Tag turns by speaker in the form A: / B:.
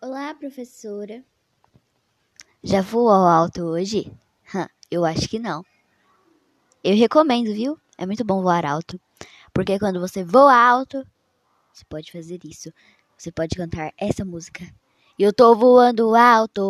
A: Olá, professora.
B: Já voou ao alto hoje? Eu acho que não. Eu recomendo, viu? É muito bom voar alto. Porque quando você voa alto, você pode fazer isso. Você pode cantar essa música. Eu tô voando alto.